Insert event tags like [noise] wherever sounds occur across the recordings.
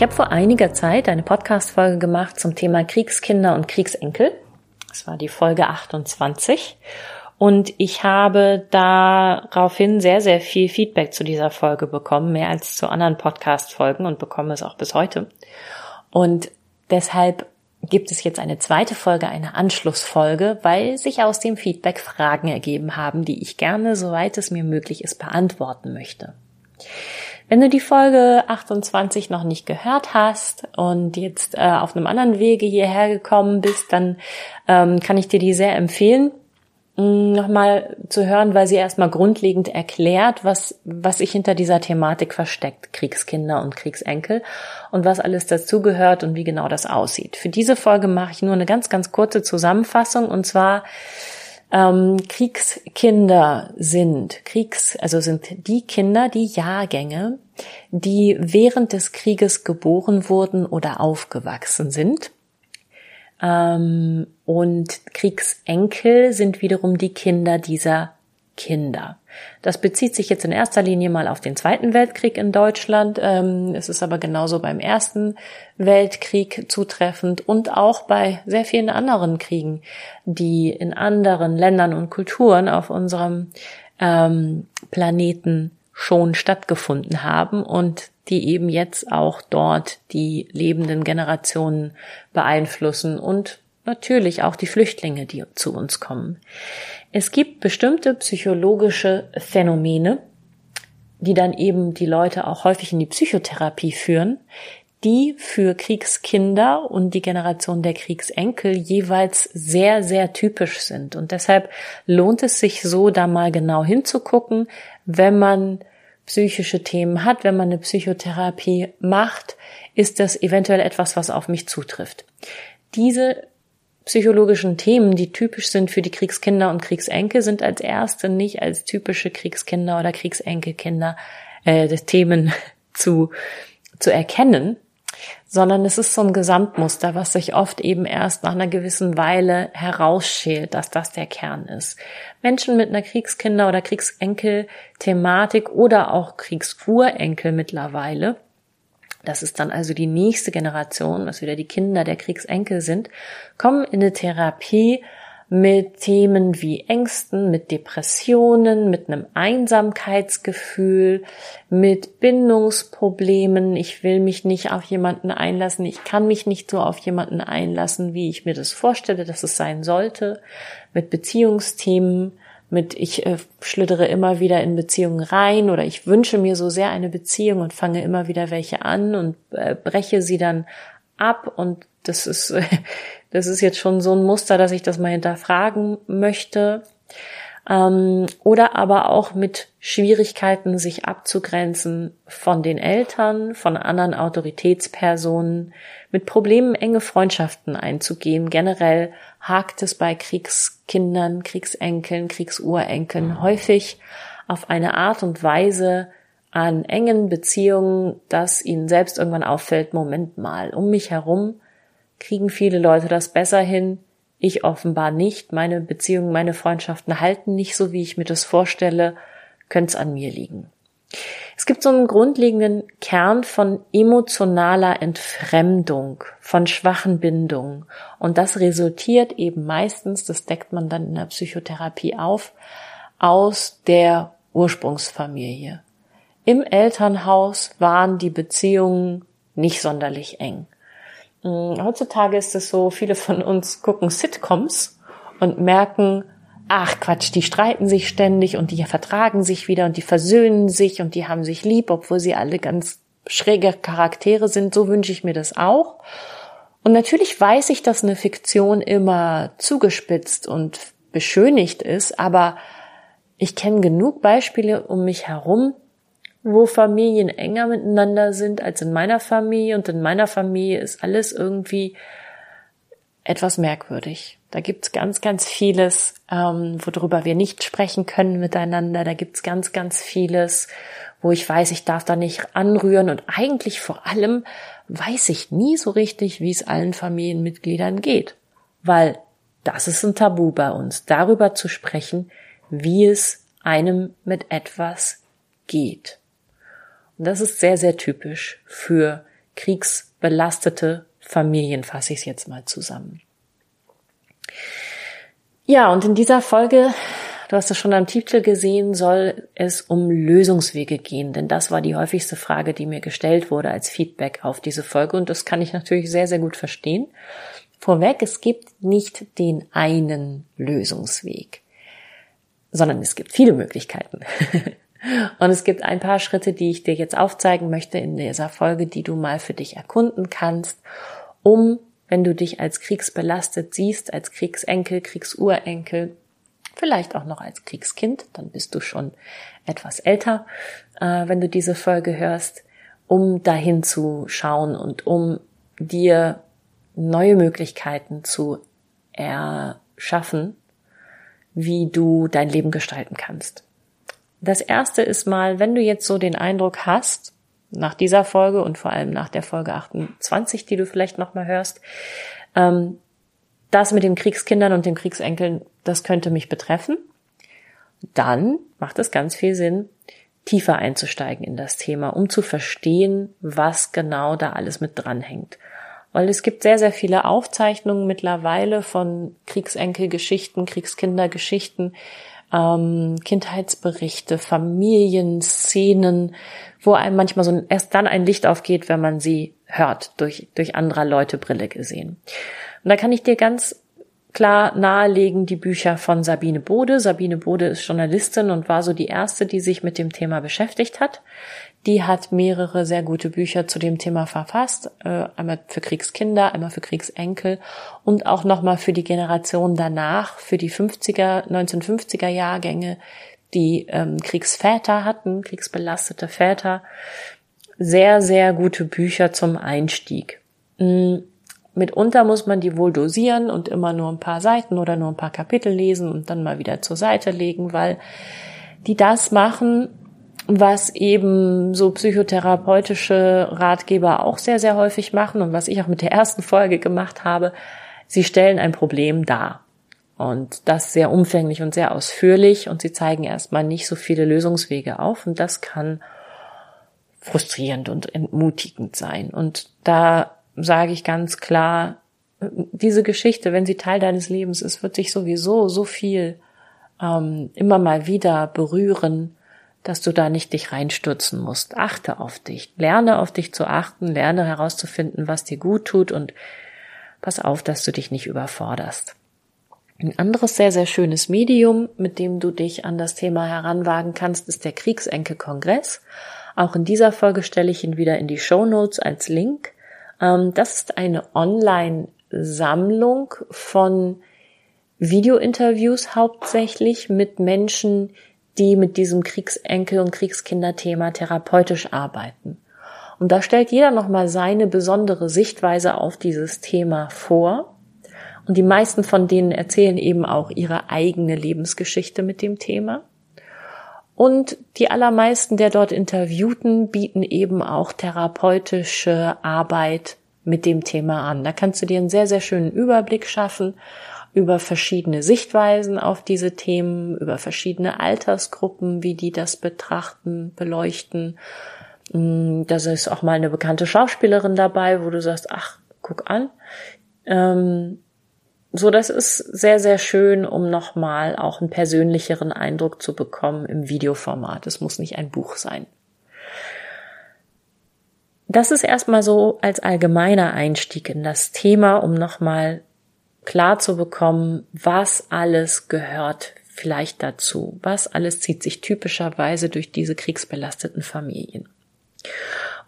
Ich habe vor einiger Zeit eine Podcast-Folge gemacht zum Thema Kriegskinder und Kriegsenkel. Das war die Folge 28. Und ich habe daraufhin sehr, sehr viel Feedback zu dieser Folge bekommen, mehr als zu anderen Podcast-Folgen und bekomme es auch bis heute. Und deshalb gibt es jetzt eine zweite Folge, eine Anschlussfolge, weil sich aus dem Feedback Fragen ergeben haben, die ich gerne, soweit es mir möglich ist, beantworten möchte. Wenn du die Folge 28 noch nicht gehört hast und jetzt äh, auf einem anderen Wege hierher gekommen bist, dann ähm, kann ich dir die sehr empfehlen, mm, nochmal zu hören, weil sie erstmal grundlegend erklärt, was, was sich hinter dieser Thematik versteckt, Kriegskinder und Kriegsenkel und was alles dazugehört und wie genau das aussieht. Für diese Folge mache ich nur eine ganz, ganz kurze Zusammenfassung und zwar ähm, Kriegskinder sind, Kriegs, also sind die Kinder, die Jahrgänge, die während des Krieges geboren wurden oder aufgewachsen sind. Ähm, und Kriegsenkel sind wiederum die Kinder dieser Kinder. Das bezieht sich jetzt in erster Linie mal auf den Zweiten Weltkrieg in Deutschland. Ähm, es ist aber genauso beim Ersten Weltkrieg zutreffend und auch bei sehr vielen anderen Kriegen, die in anderen Ländern und Kulturen auf unserem ähm, Planeten schon stattgefunden haben und die eben jetzt auch dort die lebenden Generationen beeinflussen und natürlich auch die Flüchtlinge, die zu uns kommen. Es gibt bestimmte psychologische Phänomene, die dann eben die Leute auch häufig in die Psychotherapie führen, die für Kriegskinder und die Generation der Kriegsenkel jeweils sehr, sehr typisch sind. Und deshalb lohnt es sich so, da mal genau hinzugucken, wenn man psychische Themen hat, wenn man eine Psychotherapie macht, ist das eventuell etwas, was auf mich zutrifft. Diese psychologischen Themen, die typisch sind für die Kriegskinder und Kriegsenkel, sind als erste nicht als typische Kriegskinder oder Kriegsenkelkinder äh, Themen [laughs] zu, zu erkennen, sondern es ist so ein Gesamtmuster, was sich oft eben erst nach einer gewissen Weile herausschält, dass das der Kern ist. Menschen mit einer Kriegskinder- oder Kriegsenkel-Thematik oder auch Kriegsurenkel mittlerweile das ist dann also die nächste Generation, was wieder die Kinder der Kriegsenkel sind, kommen in eine Therapie mit Themen wie Ängsten, mit Depressionen, mit einem Einsamkeitsgefühl, mit Bindungsproblemen. Ich will mich nicht auf jemanden einlassen. Ich kann mich nicht so auf jemanden einlassen, wie ich mir das vorstelle, dass es sein sollte. Mit Beziehungsthemen, mit ich äh, schlittere immer wieder in Beziehungen rein oder ich wünsche mir so sehr eine Beziehung und fange immer wieder welche an und äh, breche sie dann ab und das ist äh, [laughs] das ist jetzt schon so ein Muster, dass ich das mal hinterfragen möchte. Ähm, oder aber auch mit Schwierigkeiten, sich abzugrenzen von den Eltern, von anderen Autoritätspersonen, mit Problemen enge Freundschaften einzugehen. Generell hakt es bei Kriegskindern, Kriegsenkeln, Kriegsurenkeln häufig auf eine Art und Weise an engen Beziehungen, dass ihnen selbst irgendwann auffällt, Moment mal, um mich herum kriegen viele Leute das besser hin, ich offenbar nicht, meine Beziehungen, meine Freundschaften halten nicht so, wie ich mir das vorstelle, könnte es an mir liegen. Es gibt so einen grundlegenden Kern von emotionaler Entfremdung, von schwachen Bindungen. Und das resultiert eben meistens, das deckt man dann in der Psychotherapie auf, aus der Ursprungsfamilie. Im Elternhaus waren die Beziehungen nicht sonderlich eng. Hm, heutzutage ist es so, viele von uns gucken Sitcoms und merken, ach Quatsch, die streiten sich ständig und die vertragen sich wieder und die versöhnen sich und die haben sich lieb, obwohl sie alle ganz schräge Charaktere sind. So wünsche ich mir das auch. Und natürlich weiß ich, dass eine Fiktion immer zugespitzt und beschönigt ist, aber ich kenne genug Beispiele um mich herum, wo Familien enger miteinander sind als in meiner Familie und in meiner Familie ist alles irgendwie etwas merkwürdig. Da gibt's ganz, ganz vieles, ähm, worüber wir nicht sprechen können miteinander. Da gibt's ganz, ganz vieles, wo ich weiß, ich darf da nicht anrühren. Und eigentlich vor allem weiß ich nie so richtig, wie es allen Familienmitgliedern geht. Weil das ist ein Tabu bei uns, darüber zu sprechen, wie es einem mit etwas geht. Und das ist sehr, sehr typisch für kriegsbelastete Familien, fasse ich es jetzt mal zusammen. Ja, und in dieser Folge, du hast es schon am Titel gesehen, soll es um Lösungswege gehen, denn das war die häufigste Frage, die mir gestellt wurde als Feedback auf diese Folge und das kann ich natürlich sehr, sehr gut verstehen. Vorweg, es gibt nicht den einen Lösungsweg, sondern es gibt viele Möglichkeiten. [laughs] Und es gibt ein paar Schritte, die ich dir jetzt aufzeigen möchte in dieser Folge, die du mal für dich erkunden kannst, um, wenn du dich als kriegsbelastet siehst, als Kriegsenkel, Kriegsurenkel, vielleicht auch noch als Kriegskind, dann bist du schon etwas älter, äh, wenn du diese Folge hörst, um dahin zu schauen und um dir neue Möglichkeiten zu erschaffen, wie du dein Leben gestalten kannst. Das erste ist mal, wenn du jetzt so den Eindruck hast, nach dieser Folge und vor allem nach der Folge 28, die du vielleicht nochmal hörst, ähm, das mit den Kriegskindern und den Kriegsenkeln, das könnte mich betreffen, dann macht es ganz viel Sinn, tiefer einzusteigen in das Thema, um zu verstehen, was genau da alles mit dranhängt. Weil es gibt sehr, sehr viele Aufzeichnungen mittlerweile von Kriegsenkelgeschichten, Kriegskindergeschichten, ähm, Kindheitsberichte, Familienszenen, wo einem manchmal so erst dann ein Licht aufgeht, wenn man sie hört, durch, durch anderer Leute Brille gesehen. Und da kann ich dir ganz klar nahelegen die Bücher von Sabine Bode. Sabine Bode ist Journalistin und war so die erste, die sich mit dem Thema beschäftigt hat. Die hat mehrere sehr gute Bücher zu dem Thema verfasst, äh, einmal für Kriegskinder, einmal für Kriegsenkel und auch nochmal für die Generation danach, für die 50er, 1950er Jahrgänge, die ähm, Kriegsväter hatten, kriegsbelastete Väter. Sehr, sehr gute Bücher zum Einstieg. Mhm. Mitunter muss man die wohl dosieren und immer nur ein paar Seiten oder nur ein paar Kapitel lesen und dann mal wieder zur Seite legen, weil die das machen, was eben so psychotherapeutische Ratgeber auch sehr, sehr häufig machen und was ich auch mit der ersten Folge gemacht habe. Sie stellen ein Problem dar. Und das sehr umfänglich und sehr ausführlich und sie zeigen erstmal nicht so viele Lösungswege auf und das kann frustrierend und entmutigend sein. Und da sage ich ganz klar, diese Geschichte, wenn sie Teil deines Lebens ist, wird sich sowieso so viel ähm, immer mal wieder berühren dass du da nicht dich reinstürzen musst. Achte auf dich. Lerne auf dich zu achten, lerne herauszufinden, was dir gut tut und pass auf, dass du dich nicht überforderst. Ein anderes sehr, sehr schönes Medium, mit dem du dich an das Thema heranwagen kannst, ist der Kriegsenkel-Kongress. Auch in dieser Folge stelle ich ihn wieder in die Show Notes als Link. Ähm, das ist eine Online-Sammlung von Videointerviews hauptsächlich mit Menschen, die mit diesem Kriegsenkel- und Kriegskinderthema therapeutisch arbeiten. Und da stellt jeder nochmal seine besondere Sichtweise auf dieses Thema vor. Und die meisten von denen erzählen eben auch ihre eigene Lebensgeschichte mit dem Thema. Und die allermeisten der dort Interviewten bieten eben auch therapeutische Arbeit mit dem Thema an. Da kannst du dir einen sehr, sehr schönen Überblick schaffen über verschiedene Sichtweisen auf diese Themen, über verschiedene Altersgruppen, wie die das betrachten, beleuchten. Mm, da ist auch mal eine bekannte Schauspielerin dabei, wo du sagst, ach, guck an. Ähm, so, das ist sehr, sehr schön, um nochmal auch einen persönlicheren Eindruck zu bekommen im Videoformat. Es muss nicht ein Buch sein. Das ist erstmal so als allgemeiner Einstieg in das Thema, um nochmal klar zu bekommen, was alles gehört vielleicht dazu, was alles zieht sich typischerweise durch diese kriegsbelasteten Familien.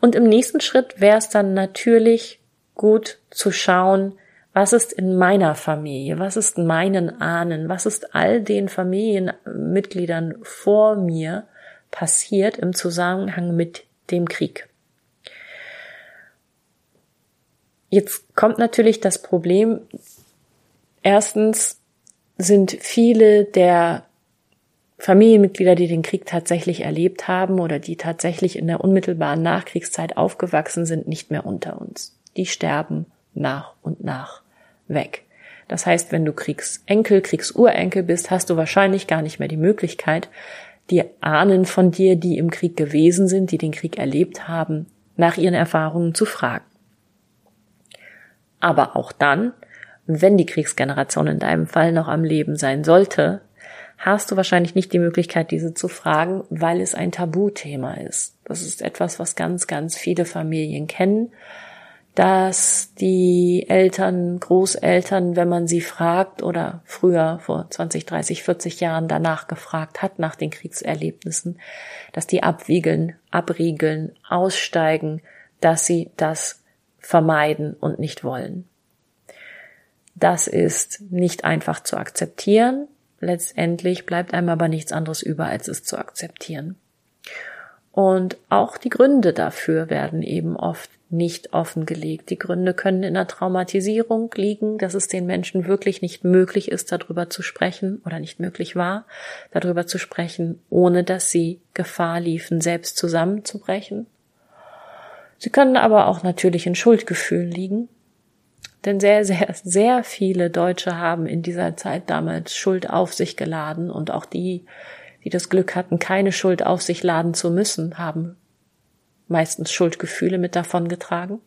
Und im nächsten Schritt wäre es dann natürlich gut zu schauen, was ist in meiner Familie, was ist meinen Ahnen, was ist all den Familienmitgliedern vor mir passiert im Zusammenhang mit dem Krieg. Jetzt kommt natürlich das Problem, Erstens sind viele der Familienmitglieder, die den Krieg tatsächlich erlebt haben oder die tatsächlich in der unmittelbaren Nachkriegszeit aufgewachsen sind, nicht mehr unter uns. Die sterben nach und nach weg. Das heißt, wenn du Kriegsenkel, Kriegsurenkel bist, hast du wahrscheinlich gar nicht mehr die Möglichkeit, die Ahnen von dir, die im Krieg gewesen sind, die den Krieg erlebt haben, nach ihren Erfahrungen zu fragen. Aber auch dann, wenn die Kriegsgeneration in deinem Fall noch am Leben sein sollte, hast du wahrscheinlich nicht die Möglichkeit, diese zu fragen, weil es ein Tabuthema ist. Das ist etwas, was ganz, ganz viele Familien kennen, dass die Eltern, Großeltern, wenn man sie fragt oder früher vor 20, 30, 40 Jahren danach gefragt hat nach den Kriegserlebnissen, dass die abwiegeln, abriegeln, aussteigen, dass sie das vermeiden und nicht wollen. Das ist nicht einfach zu akzeptieren. Letztendlich bleibt einem aber nichts anderes über, als es zu akzeptieren. Und auch die Gründe dafür werden eben oft nicht offengelegt. Die Gründe können in der Traumatisierung liegen, dass es den Menschen wirklich nicht möglich ist, darüber zu sprechen oder nicht möglich war, darüber zu sprechen, ohne dass sie Gefahr liefen, selbst zusammenzubrechen. Sie können aber auch natürlich in Schuldgefühlen liegen, denn sehr, sehr, sehr viele Deutsche haben in dieser Zeit damals Schuld auf sich geladen und auch die, die das Glück hatten, keine Schuld auf sich laden zu müssen, haben meistens Schuldgefühle mit davon getragen.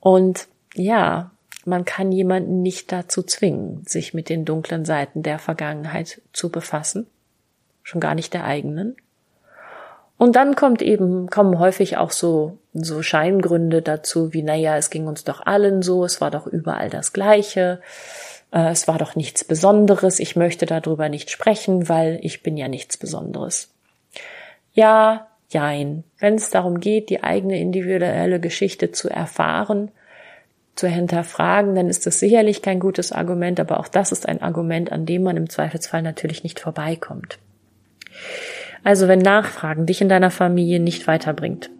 Und ja, man kann jemanden nicht dazu zwingen, sich mit den dunklen Seiten der Vergangenheit zu befassen, schon gar nicht der eigenen. Und dann kommt eben, kommen häufig auch so, so Scheingründe dazu, wie, naja, es ging uns doch allen so, es war doch überall das Gleiche, äh, es war doch nichts Besonderes, ich möchte darüber nicht sprechen, weil ich bin ja nichts Besonderes. Ja, jein. Wenn es darum geht, die eigene individuelle Geschichte zu erfahren, zu hinterfragen, dann ist das sicherlich kein gutes Argument, aber auch das ist ein Argument, an dem man im Zweifelsfall natürlich nicht vorbeikommt. Also wenn Nachfragen dich in deiner Familie nicht weiterbringt,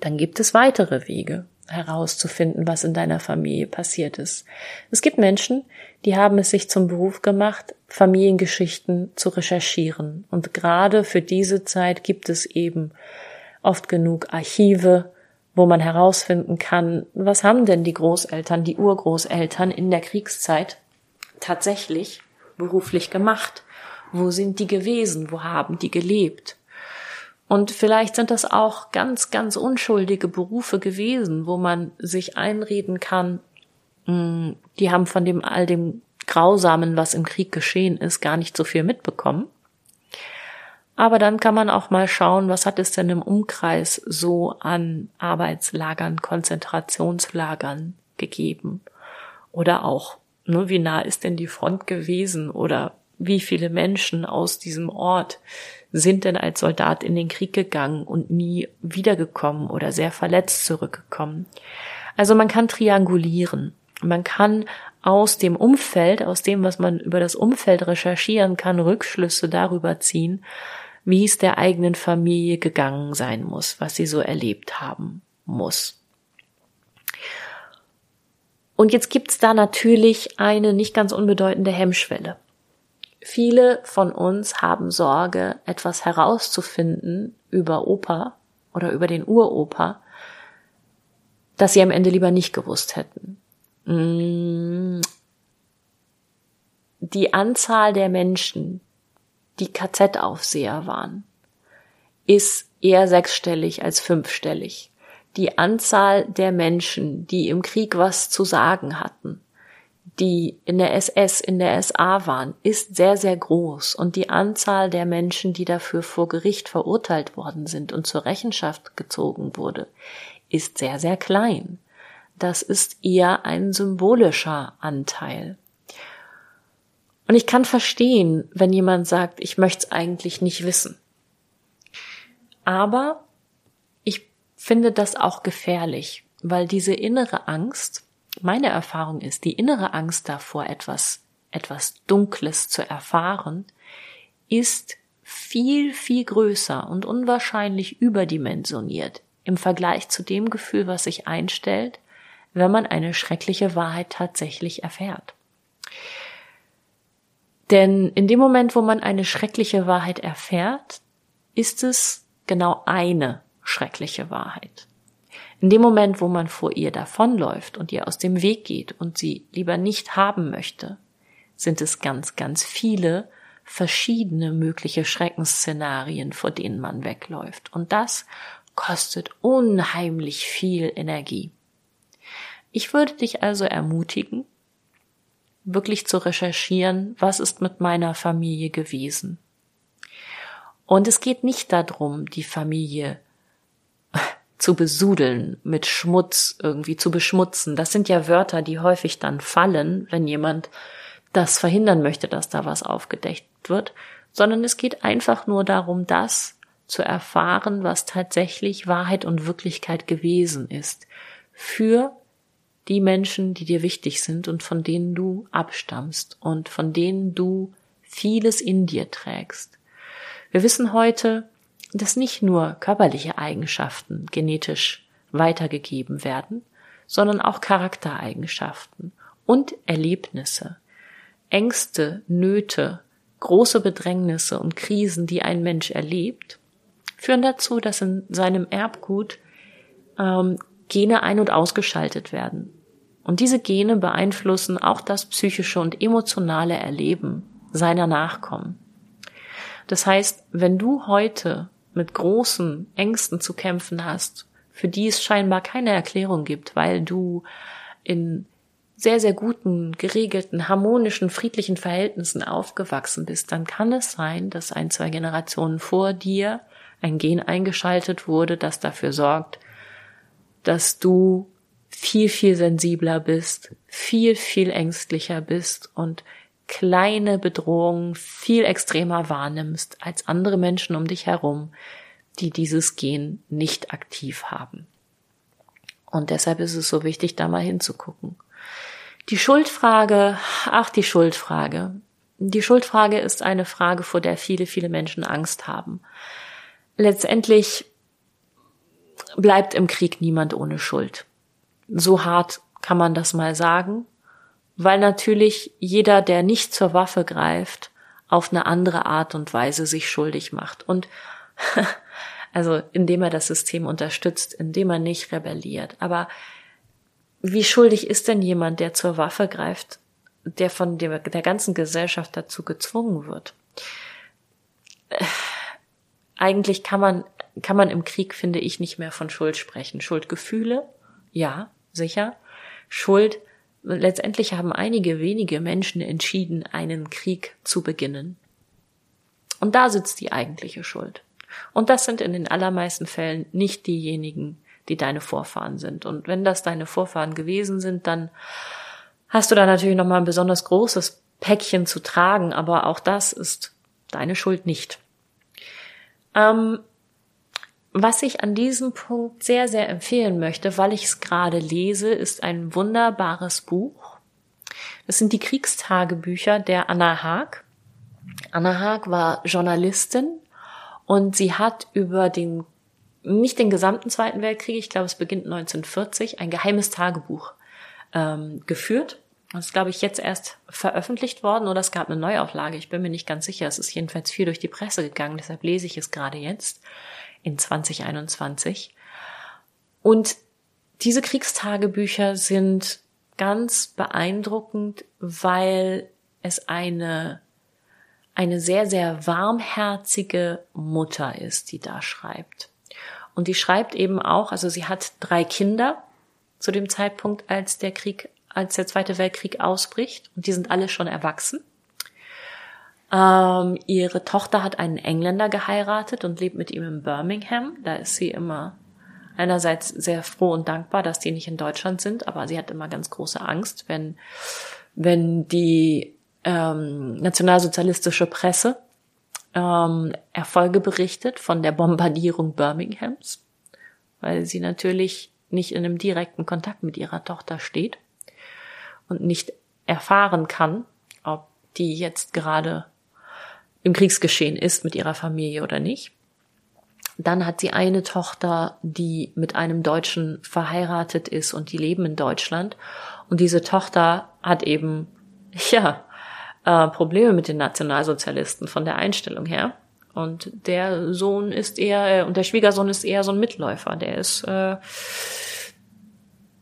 dann gibt es weitere Wege herauszufinden, was in deiner Familie passiert ist. Es gibt Menschen, die haben es sich zum Beruf gemacht, Familiengeschichten zu recherchieren. Und gerade für diese Zeit gibt es eben oft genug Archive, wo man herausfinden kann, was haben denn die Großeltern, die Urgroßeltern in der Kriegszeit tatsächlich beruflich gemacht? Wo sind die gewesen? Wo haben die gelebt? Und vielleicht sind das auch ganz, ganz unschuldige Berufe gewesen, wo man sich einreden kann, mm, die haben von dem all dem Grausamen, was im Krieg geschehen ist, gar nicht so viel mitbekommen. Aber dann kann man auch mal schauen, was hat es denn im Umkreis so an Arbeitslagern, Konzentrationslagern gegeben? Oder auch, ne, wie nah ist denn die Front gewesen? Oder wie viele Menschen aus diesem Ort sind denn als Soldat in den Krieg gegangen und nie wiedergekommen oder sehr verletzt zurückgekommen. Also man kann triangulieren. Man kann aus dem Umfeld, aus dem, was man über das Umfeld recherchieren kann, Rückschlüsse darüber ziehen, wie es der eigenen Familie gegangen sein muss, was sie so erlebt haben muss. Und jetzt gibt's da natürlich eine nicht ganz unbedeutende Hemmschwelle. Viele von uns haben Sorge, etwas herauszufinden über Opa oder über den Uropa, das sie am Ende lieber nicht gewusst hätten. Mm. Die Anzahl der Menschen, die KZ-Aufseher waren, ist eher sechsstellig als fünfstellig. Die Anzahl der Menschen, die im Krieg was zu sagen hatten, die in der SS, in der SA waren, ist sehr, sehr groß und die Anzahl der Menschen, die dafür vor Gericht verurteilt worden sind und zur Rechenschaft gezogen wurde, ist sehr, sehr klein. Das ist eher ein symbolischer Anteil. Und ich kann verstehen, wenn jemand sagt, ich möchte es eigentlich nicht wissen. Aber ich finde das auch gefährlich, weil diese innere Angst, meine Erfahrung ist, die innere Angst davor, etwas, etwas Dunkles zu erfahren, ist viel, viel größer und unwahrscheinlich überdimensioniert im Vergleich zu dem Gefühl, was sich einstellt, wenn man eine schreckliche Wahrheit tatsächlich erfährt. Denn in dem Moment, wo man eine schreckliche Wahrheit erfährt, ist es genau eine schreckliche Wahrheit. In dem Moment, wo man vor ihr davonläuft und ihr aus dem Weg geht und sie lieber nicht haben möchte, sind es ganz, ganz viele verschiedene mögliche Schreckensszenarien, vor denen man wegläuft. Und das kostet unheimlich viel Energie. Ich würde dich also ermutigen, wirklich zu recherchieren, was ist mit meiner Familie gewesen. Und es geht nicht darum, die Familie zu besudeln, mit Schmutz irgendwie zu beschmutzen. Das sind ja Wörter, die häufig dann fallen, wenn jemand das verhindern möchte, dass da was aufgedeckt wird, sondern es geht einfach nur darum, das zu erfahren, was tatsächlich Wahrheit und Wirklichkeit gewesen ist. Für die Menschen, die dir wichtig sind und von denen du abstammst und von denen du vieles in dir trägst. Wir wissen heute, dass nicht nur körperliche Eigenschaften genetisch weitergegeben werden, sondern auch Charaktereigenschaften und Erlebnisse, Ängste, Nöte, große Bedrängnisse und Krisen, die ein Mensch erlebt, führen dazu, dass in seinem Erbgut ähm, Gene ein- und ausgeschaltet werden. Und diese Gene beeinflussen auch das psychische und emotionale Erleben seiner Nachkommen. Das heißt, wenn du heute mit großen Ängsten zu kämpfen hast, für die es scheinbar keine Erklärung gibt, weil du in sehr, sehr guten, geregelten, harmonischen, friedlichen Verhältnissen aufgewachsen bist, dann kann es sein, dass ein, zwei Generationen vor dir ein Gen eingeschaltet wurde, das dafür sorgt, dass du viel, viel sensibler bist, viel, viel ängstlicher bist und kleine Bedrohungen viel extremer wahrnimmst als andere Menschen um dich herum, die dieses Gen nicht aktiv haben. Und deshalb ist es so wichtig, da mal hinzugucken. Die Schuldfrage, ach, die Schuldfrage. Die Schuldfrage ist eine Frage, vor der viele, viele Menschen Angst haben. Letztendlich bleibt im Krieg niemand ohne Schuld. So hart kann man das mal sagen, weil natürlich jeder, der nicht zur Waffe greift, auf eine andere Art und Weise sich schuldig macht. Und [laughs] also indem er das System unterstützt, indem er nicht rebelliert. Aber wie schuldig ist denn jemand, der zur Waffe greift, der von der, ganzen Gesellschaft dazu gezwungen wird? Eigentlich kann man, kann man im Krieg, finde ich, nicht mehr von Schuld sprechen. Schuldgefühle, ja, sicher. Schuld, letztendlich haben einige wenige Menschen entschieden, einen Krieg zu beginnen. Und da sitzt die eigentliche Schuld. Und das sind in den allermeisten Fällen nicht diejenigen, die deine Vorfahren sind. Und wenn das deine Vorfahren gewesen sind, dann hast du da natürlich nochmal ein besonders großes Päckchen zu tragen, aber auch das ist deine Schuld nicht. Ähm, was ich an diesem Punkt sehr, sehr empfehlen möchte, weil ich es gerade lese, ist ein wunderbares Buch. Das sind die Kriegstagebücher der Anna Haag. Anna Haag war Journalistin und sie hat über den nicht den gesamten Zweiten Weltkrieg, ich glaube, es beginnt 1940, ein geheimes Tagebuch ähm, geführt. Das ist, glaube ich, jetzt erst veröffentlicht worden oder es gab eine Neuauflage. Ich bin mir nicht ganz sicher. Es ist jedenfalls viel durch die Presse gegangen, deshalb lese ich es gerade jetzt in 2021. Und diese Kriegstagebücher sind ganz beeindruckend, weil es eine eine sehr, sehr warmherzige Mutter ist, die da schreibt. Und die schreibt eben auch, also sie hat drei Kinder zu dem Zeitpunkt, als der Krieg, als der Zweite Weltkrieg ausbricht. Und die sind alle schon erwachsen. Ähm, ihre Tochter hat einen Engländer geheiratet und lebt mit ihm in Birmingham. Da ist sie immer einerseits sehr froh und dankbar, dass die nicht in Deutschland sind, aber sie hat immer ganz große Angst, wenn, wenn die ähm, nationalsozialistische Presse ähm, Erfolge berichtet von der Bombardierung Birminghams, weil sie natürlich nicht in einem direkten Kontakt mit ihrer Tochter steht und nicht erfahren kann, ob die jetzt gerade im Kriegsgeschehen ist mit ihrer Familie oder nicht. Dann hat sie eine Tochter, die mit einem Deutschen verheiratet ist und die leben in Deutschland. Und diese Tochter hat eben, [laughs] ja, äh, Probleme mit den Nationalsozialisten von der Einstellung her. Und der Sohn ist eher, äh, und der Schwiegersohn ist eher so ein Mitläufer. Der ist, äh,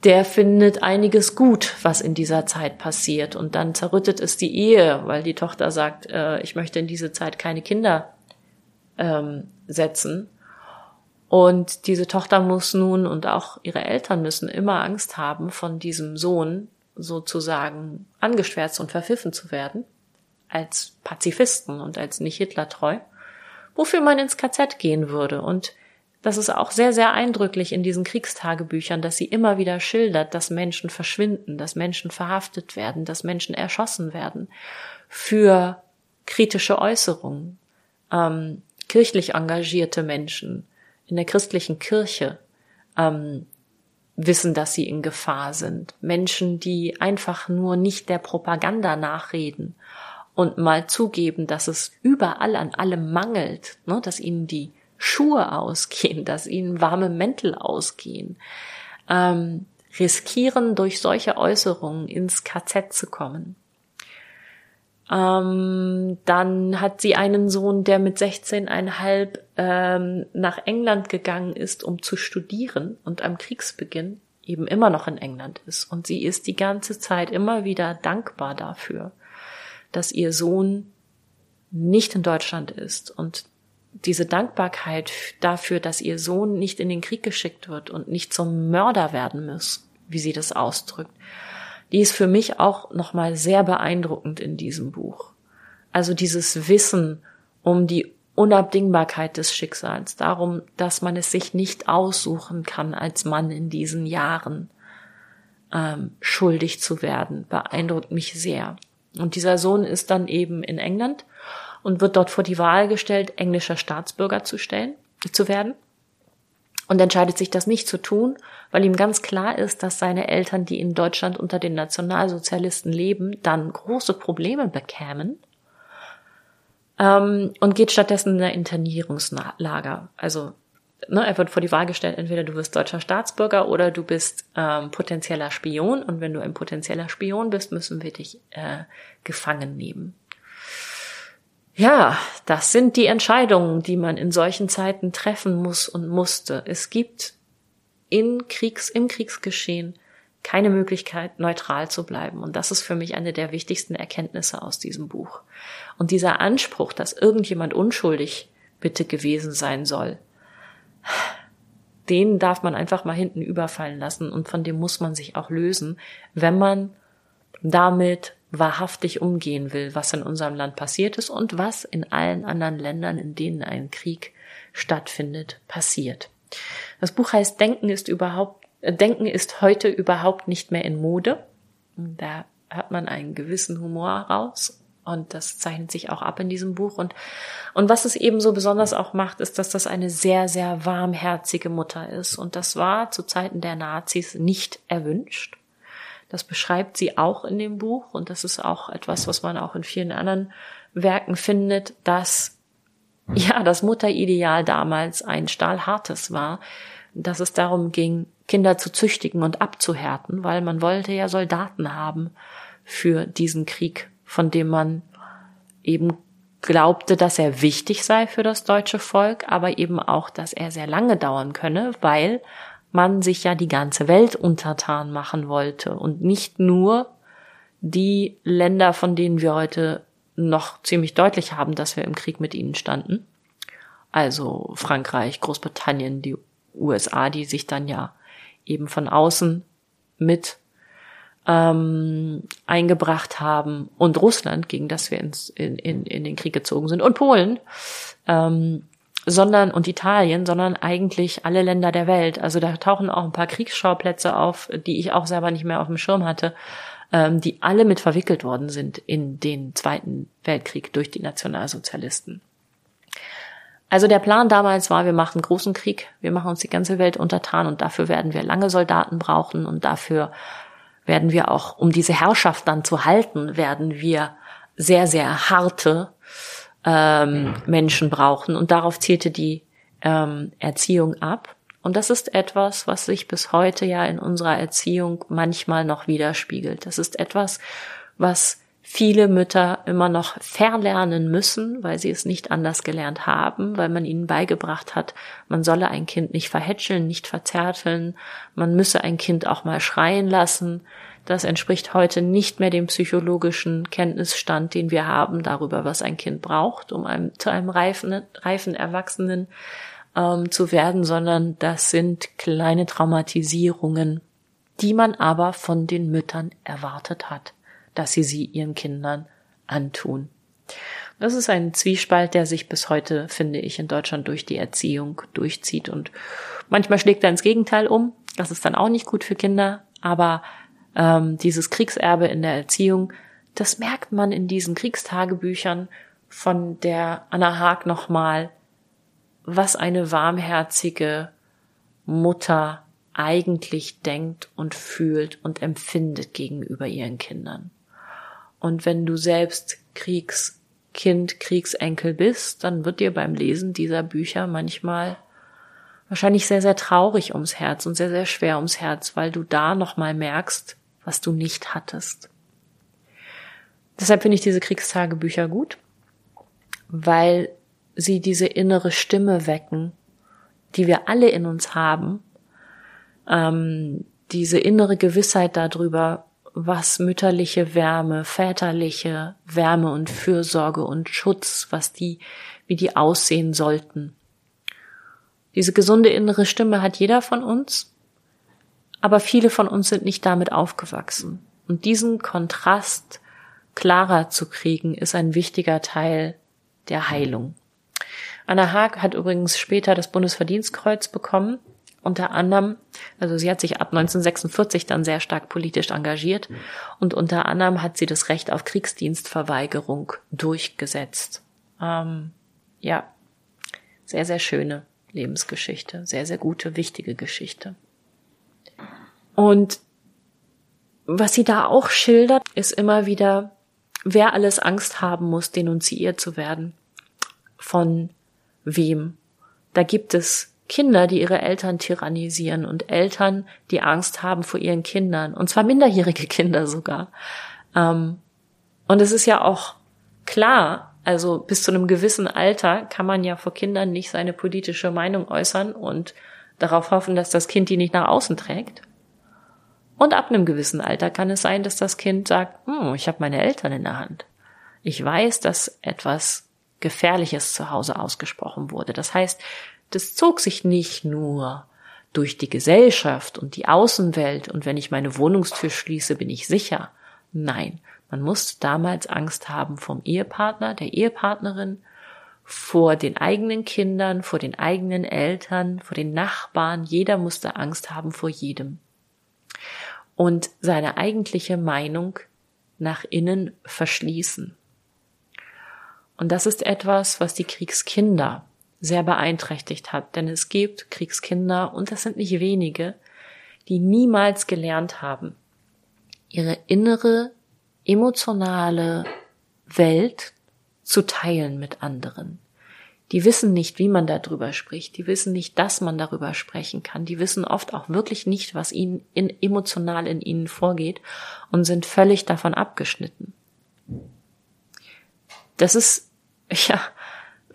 der findet einiges gut, was in dieser Zeit passiert. Und dann zerrüttet es die Ehe, weil die Tochter sagt, äh, ich möchte in diese Zeit keine Kinder ähm, setzen. Und diese Tochter muss nun und auch ihre Eltern müssen immer Angst haben, von diesem Sohn sozusagen angeschwärzt und verpfiffen zu werden, als Pazifisten und als nicht Hitlertreu, wofür man ins KZ gehen würde. Und das ist auch sehr, sehr eindrücklich in diesen Kriegstagebüchern, dass sie immer wieder schildert, dass Menschen verschwinden, dass Menschen verhaftet werden, dass Menschen erschossen werden für kritische Äußerungen. Ähm, kirchlich engagierte Menschen in der christlichen Kirche ähm, wissen, dass sie in Gefahr sind. Menschen, die einfach nur nicht der Propaganda nachreden und mal zugeben, dass es überall an allem mangelt, ne, dass ihnen die Schuhe ausgehen, [laughs] dass ihnen warme Mäntel ausgehen, ähm, riskieren durch solche Äußerungen ins KZ zu kommen. Ähm, dann hat sie einen Sohn, der mit 16,5 ähm, nach England gegangen ist, um zu studieren und am Kriegsbeginn eben immer noch in England ist. Und sie ist die ganze Zeit immer wieder dankbar dafür, dass ihr Sohn nicht in Deutschland ist und diese Dankbarkeit dafür, dass ihr Sohn nicht in den Krieg geschickt wird und nicht zum Mörder werden muss, wie sie das ausdrückt, die ist für mich auch nochmal sehr beeindruckend in diesem Buch. Also dieses Wissen um die Unabdingbarkeit des Schicksals, darum, dass man es sich nicht aussuchen kann, als Mann in diesen Jahren ähm, schuldig zu werden, beeindruckt mich sehr. Und dieser Sohn ist dann eben in England und wird dort vor die Wahl gestellt, englischer Staatsbürger zu stellen, zu werden. Und entscheidet sich das nicht zu tun, weil ihm ganz klar ist, dass seine Eltern, die in Deutschland unter den Nationalsozialisten leben, dann große Probleme bekämen. Ähm, und geht stattdessen in ein Internierungslager. Also ne, er wird vor die Wahl gestellt, entweder du wirst deutscher Staatsbürger oder du bist ähm, potenzieller Spion. Und wenn du ein potenzieller Spion bist, müssen wir dich äh, gefangen nehmen. Ja, das sind die Entscheidungen, die man in solchen Zeiten treffen muss und musste. Es gibt in Kriegs, im Kriegsgeschehen keine Möglichkeit, neutral zu bleiben. Und das ist für mich eine der wichtigsten Erkenntnisse aus diesem Buch. Und dieser Anspruch, dass irgendjemand unschuldig bitte gewesen sein soll, den darf man einfach mal hinten überfallen lassen und von dem muss man sich auch lösen, wenn man damit wahrhaftig umgehen will, was in unserem Land passiert ist und was in allen anderen Ländern, in denen ein Krieg stattfindet, passiert. Das Buch heißt Denken ist überhaupt, äh, Denken ist heute überhaupt nicht mehr in Mode. Da hat man einen gewissen Humor raus und das zeichnet sich auch ab in diesem Buch. Und, und was es eben so besonders auch macht, ist, dass das eine sehr, sehr warmherzige Mutter ist. Und das war zu Zeiten der Nazis nicht erwünscht. Das beschreibt sie auch in dem Buch und das ist auch etwas, was man auch in vielen anderen Werken findet, dass ja das Mutterideal damals ein stahlhartes war, dass es darum ging, Kinder zu züchtigen und abzuhärten, weil man wollte ja Soldaten haben für diesen Krieg, von dem man eben glaubte, dass er wichtig sei für das deutsche Volk, aber eben auch, dass er sehr lange dauern könne, weil man sich ja die ganze Welt untertan machen wollte und nicht nur die Länder, von denen wir heute noch ziemlich deutlich haben, dass wir im Krieg mit ihnen standen. Also Frankreich, Großbritannien, die USA, die sich dann ja eben von außen mit ähm, eingebracht haben und Russland, gegen das wir ins, in, in, in den Krieg gezogen sind und Polen. Ähm, sondern und Italien, sondern eigentlich alle Länder der Welt. Also da tauchen auch ein paar Kriegsschauplätze auf, die ich auch selber nicht mehr auf dem Schirm hatte, ähm, die alle mit verwickelt worden sind in den Zweiten Weltkrieg durch die Nationalsozialisten. Also der Plan damals war, wir machen großen Krieg, wir machen uns die ganze Welt untertan und dafür werden wir lange Soldaten brauchen und dafür werden wir auch, um diese Herrschaft dann zu halten, werden wir sehr, sehr harte ähm, Menschen brauchen. Und darauf zielte die ähm, Erziehung ab. Und das ist etwas, was sich bis heute ja in unserer Erziehung manchmal noch widerspiegelt. Das ist etwas, was viele Mütter immer noch verlernen müssen, weil sie es nicht anders gelernt haben, weil man ihnen beigebracht hat, man solle ein Kind nicht verhätscheln, nicht verzärteln, man müsse ein Kind auch mal schreien lassen. Das entspricht heute nicht mehr dem psychologischen Kenntnisstand, den wir haben darüber, was ein Kind braucht, um einem, zu einem reifen, reifen Erwachsenen ähm, zu werden, sondern das sind kleine Traumatisierungen, die man aber von den Müttern erwartet hat dass sie sie ihren Kindern antun. Das ist ein Zwiespalt, der sich bis heute, finde ich, in Deutschland durch die Erziehung durchzieht und manchmal schlägt er ins Gegenteil um. Das ist dann auch nicht gut für Kinder, aber ähm, dieses Kriegserbe in der Erziehung, das merkt man in diesen Kriegstagebüchern von der Anna Haag nochmal, was eine warmherzige Mutter eigentlich denkt und fühlt und empfindet gegenüber ihren Kindern. Und wenn du selbst Kriegskind, Kriegsenkel bist, dann wird dir beim Lesen dieser Bücher manchmal wahrscheinlich sehr, sehr traurig ums Herz und sehr, sehr schwer ums Herz, weil du da nochmal merkst, was du nicht hattest. Deshalb finde ich diese Kriegstagebücher gut, weil sie diese innere Stimme wecken, die wir alle in uns haben, ähm, diese innere Gewissheit darüber, was mütterliche Wärme, väterliche Wärme und Fürsorge und Schutz, was die, wie die aussehen sollten. Diese gesunde innere Stimme hat jeder von uns, aber viele von uns sind nicht damit aufgewachsen. Und diesen Kontrast klarer zu kriegen, ist ein wichtiger Teil der Heilung. Anna Haag hat übrigens später das Bundesverdienstkreuz bekommen unter anderem, also sie hat sich ab 1946 dann sehr stark politisch engagiert und unter anderem hat sie das Recht auf Kriegsdienstverweigerung durchgesetzt. Ähm, ja, sehr, sehr schöne Lebensgeschichte, sehr, sehr gute, wichtige Geschichte. Und was sie da auch schildert, ist immer wieder, wer alles Angst haben muss, denunziert zu werden. Von wem? Da gibt es Kinder, die ihre Eltern tyrannisieren und Eltern, die Angst haben vor ihren Kindern, und zwar minderjährige [laughs] Kinder sogar. Ähm, und es ist ja auch klar, also bis zu einem gewissen Alter kann man ja vor Kindern nicht seine politische Meinung äußern und darauf hoffen, dass das Kind die nicht nach außen trägt. Und ab einem gewissen Alter kann es sein, dass das Kind sagt, hm, ich habe meine Eltern in der Hand. Ich weiß, dass etwas Gefährliches zu Hause ausgesprochen wurde. Das heißt, das zog sich nicht nur durch die Gesellschaft und die Außenwelt und wenn ich meine Wohnungstür schließe, bin ich sicher. Nein, man musste damals Angst haben vom Ehepartner, der Ehepartnerin, vor den eigenen Kindern, vor den eigenen Eltern, vor den Nachbarn. Jeder musste Angst haben vor jedem. Und seine eigentliche Meinung nach innen verschließen. Und das ist etwas, was die Kriegskinder sehr beeinträchtigt hat. Denn es gibt Kriegskinder, und das sind nicht wenige, die niemals gelernt haben, ihre innere emotionale Welt zu teilen mit anderen. Die wissen nicht, wie man darüber spricht. Die wissen nicht, dass man darüber sprechen kann. Die wissen oft auch wirklich nicht, was ihnen in, emotional in ihnen vorgeht und sind völlig davon abgeschnitten. Das ist, [laughs] ja,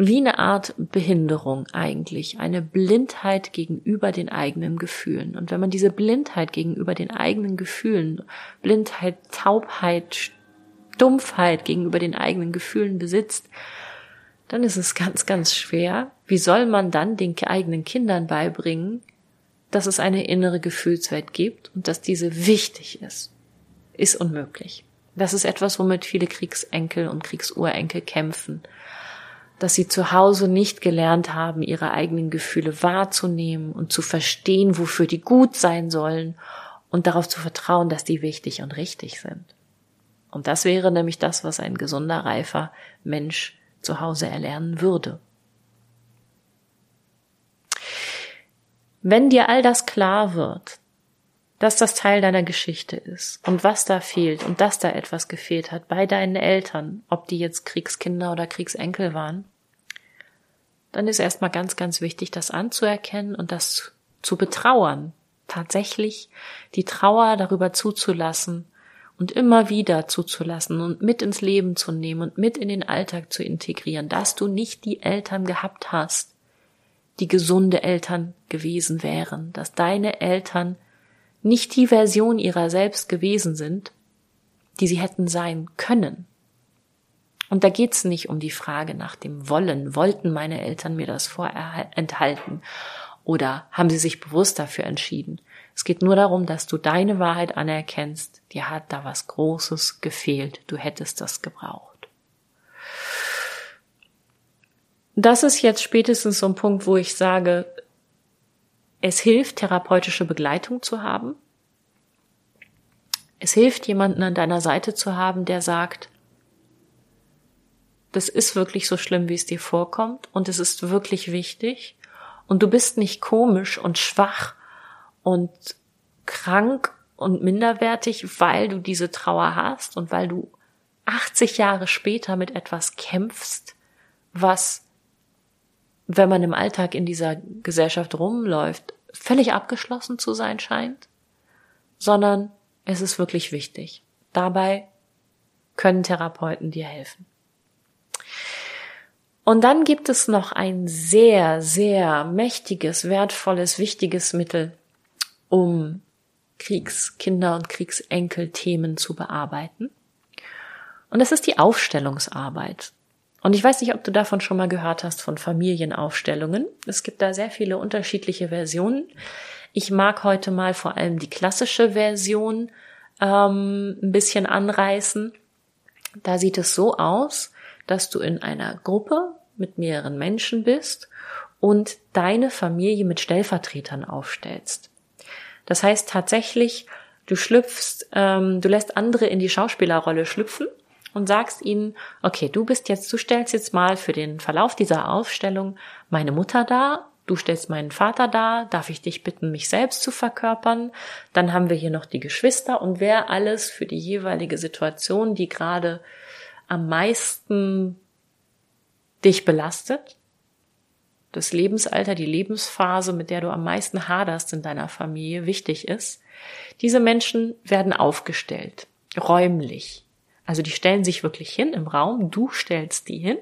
wie eine Art Behinderung eigentlich, eine Blindheit gegenüber den eigenen Gefühlen. Und wenn man diese Blindheit gegenüber den eigenen Gefühlen, Blindheit, Taubheit, Dumpfheit gegenüber den eigenen Gefühlen besitzt, dann ist es ganz, ganz schwer. Wie soll man dann den eigenen Kindern beibringen, dass es eine innere Gefühlswelt gibt und dass diese wichtig ist? Ist unmöglich. Das ist etwas, womit viele Kriegsenkel und Kriegsurenkel kämpfen dass sie zu Hause nicht gelernt haben, ihre eigenen Gefühle wahrzunehmen und zu verstehen, wofür die gut sein sollen und darauf zu vertrauen, dass die wichtig und richtig sind. Und das wäre nämlich das, was ein gesunder, reifer Mensch zu Hause erlernen würde. Wenn dir all das klar wird, dass das Teil deiner Geschichte ist und was da fehlt und dass da etwas gefehlt hat bei deinen Eltern, ob die jetzt Kriegskinder oder Kriegsenkel waren, dann ist erstmal ganz, ganz wichtig, das anzuerkennen und das zu betrauern. Tatsächlich die Trauer darüber zuzulassen und immer wieder zuzulassen und mit ins Leben zu nehmen und mit in den Alltag zu integrieren, dass du nicht die Eltern gehabt hast, die gesunde Eltern gewesen wären, dass deine Eltern nicht die Version ihrer selbst gewesen sind, die sie hätten sein können. Und da geht's nicht um die Frage nach dem Wollen. Wollten meine Eltern mir das vorenthalten? Oder haben sie sich bewusst dafür entschieden? Es geht nur darum, dass du deine Wahrheit anerkennst. Dir hat da was Großes gefehlt. Du hättest das gebraucht. Das ist jetzt spätestens so ein Punkt, wo ich sage, es hilft, therapeutische Begleitung zu haben. Es hilft, jemanden an deiner Seite zu haben, der sagt, das ist wirklich so schlimm, wie es dir vorkommt und es ist wirklich wichtig und du bist nicht komisch und schwach und krank und minderwertig, weil du diese Trauer hast und weil du 80 Jahre später mit etwas kämpfst, was, wenn man im Alltag in dieser Gesellschaft rumläuft, völlig abgeschlossen zu sein scheint, sondern es ist wirklich wichtig. Dabei können Therapeuten dir helfen. Und dann gibt es noch ein sehr, sehr mächtiges, wertvolles, wichtiges Mittel, um Kriegskinder und Kriegsenkelthemen zu bearbeiten. Und das ist die Aufstellungsarbeit. Und ich weiß nicht, ob du davon schon mal gehört hast, von Familienaufstellungen. Es gibt da sehr viele unterschiedliche Versionen. Ich mag heute mal vor allem die klassische Version ähm, ein bisschen anreißen. Da sieht es so aus, dass du in einer Gruppe mit mehreren Menschen bist und deine Familie mit Stellvertretern aufstellst. Das heißt tatsächlich, du schlüpfst, ähm, du lässt andere in die Schauspielerrolle schlüpfen und sagst ihnen, okay, du bist jetzt, du stellst jetzt mal für den Verlauf dieser Aufstellung meine Mutter dar, du stellst meinen Vater dar, darf ich dich bitten, mich selbst zu verkörpern, dann haben wir hier noch die Geschwister und wer alles für die jeweilige Situation, die gerade am meisten dich belastet, das Lebensalter, die Lebensphase, mit der du am meisten haderst in deiner Familie, wichtig ist. Diese Menschen werden aufgestellt, räumlich. Also die stellen sich wirklich hin im Raum, du stellst die hin